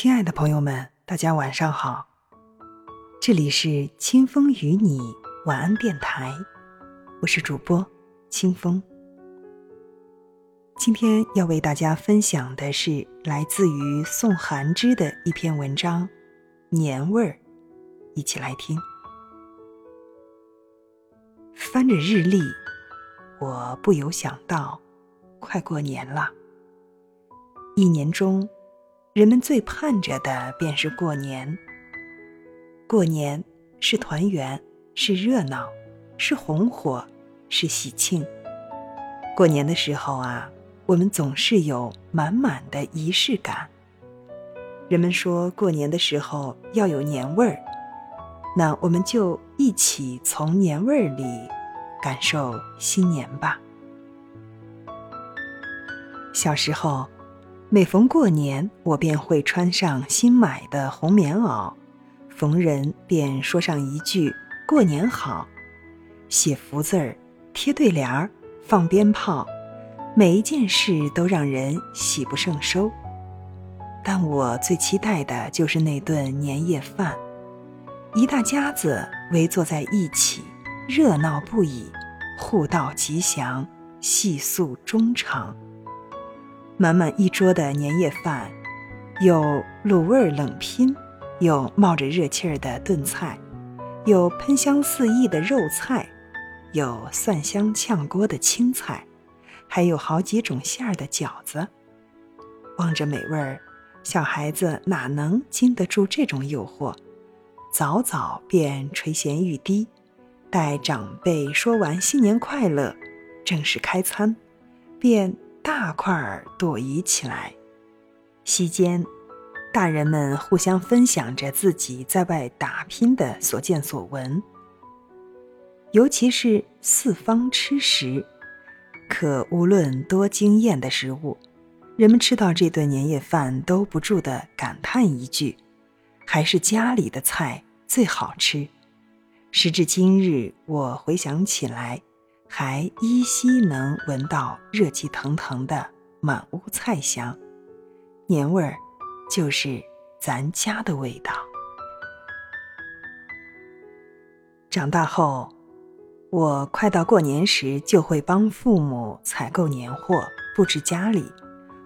亲爱的朋友们，大家晚上好，这里是清风与你晚安电台，我是主播清风。今天要为大家分享的是来自于宋寒之的一篇文章《年味儿》，一起来听。翻着日历，我不由想到，快过年了。一年中，人们最盼着的便是过年。过年是团圆，是热闹，是红火，是喜庆。过年的时候啊。我们总是有满满的仪式感。人们说过年的时候要有年味儿，那我们就一起从年味儿里感受新年吧。小时候，每逢过年，我便会穿上新买的红棉袄，逢人便说上一句“过年好”，写福字儿，贴对联儿，放鞭炮。每一件事都让人喜不胜收，但我最期待的就是那顿年夜饭，一大家子围坐在一起，热闹不已，互道吉祥，细诉衷肠。满满一桌的年夜饭，有卤味冷拼，有冒着热气儿的炖菜，有喷香四溢的肉菜，有蒜香炝锅的青菜。还有好几种馅儿的饺子，望着美味儿，小孩子哪能经得住这种诱惑？早早便垂涎欲滴，待长辈说完新年快乐，正式开餐，便大块儿朵颐起来。席间，大人们互相分享着自己在外打拼的所见所闻，尤其是四方吃食。可无论多惊艳的食物，人们吃到这顿年夜饭都不住地感叹一句：“还是家里的菜最好吃。”时至今日，我回想起来，还依稀能闻到热气腾腾的满屋菜香。年味儿，就是咱家的味道。长大后。我快到过年时，就会帮父母采购年货，布置家里，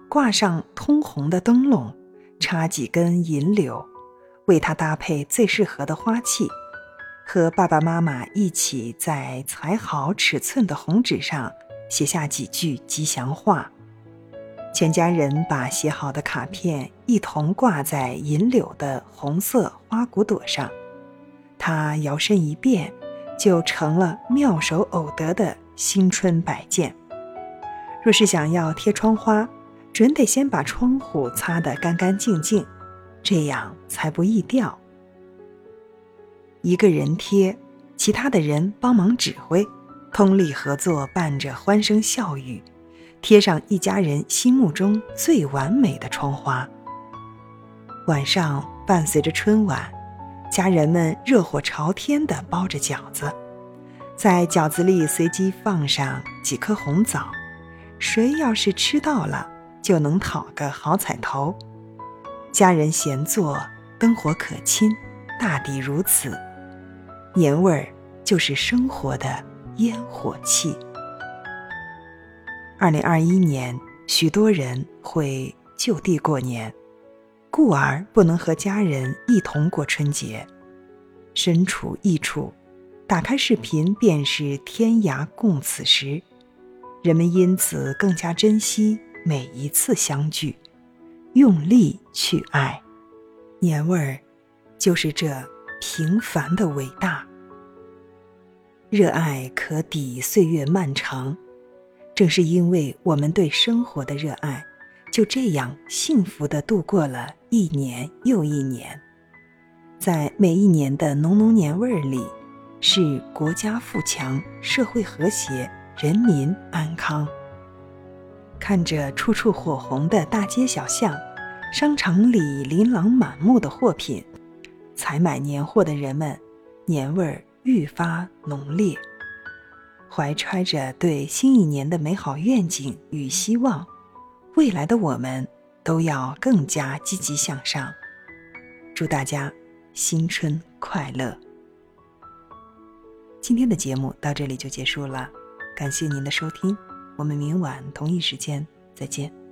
挂上通红的灯笼，插几根银柳，为它搭配最适合的花器，和爸爸妈妈一起在裁好尺寸的红纸上写下几句吉祥话。全家人把写好的卡片一同挂在银柳的红色花骨朵上，它摇身一变。就成了妙手偶得的新春摆件。若是想要贴窗花，准得先把窗户擦得干干净净，这样才不易掉。一个人贴，其他的人帮忙指挥，通力合作，伴着欢声笑语，贴上一家人心目中最完美的窗花。晚上，伴随着春晚。家人们热火朝天地包着饺子，在饺子里随机放上几颗红枣，谁要是吃到了，就能讨个好彩头。家人闲坐，灯火可亲，大抵如此。年味儿就是生活的烟火气。二零二一年，许多人会就地过年。故而不能和家人一同过春节，身处异处，打开视频便是天涯共此时，人们因此更加珍惜每一次相聚，用力去爱。年味儿，就是这平凡的伟大。热爱可抵岁月漫长，正是因为我们对生活的热爱。就这样幸福地度过了一年又一年，在每一年的浓浓年味儿里，是国家富强、社会和谐、人民安康。看着处处火红的大街小巷，商场里琳琅满目的货品，采买年货的人们，年味儿愈发浓烈。怀揣着对新一年的美好愿景与希望。未来的我们都要更加积极向上，祝大家新春快乐！今天的节目到这里就结束了，感谢您的收听，我们明晚同一时间再见。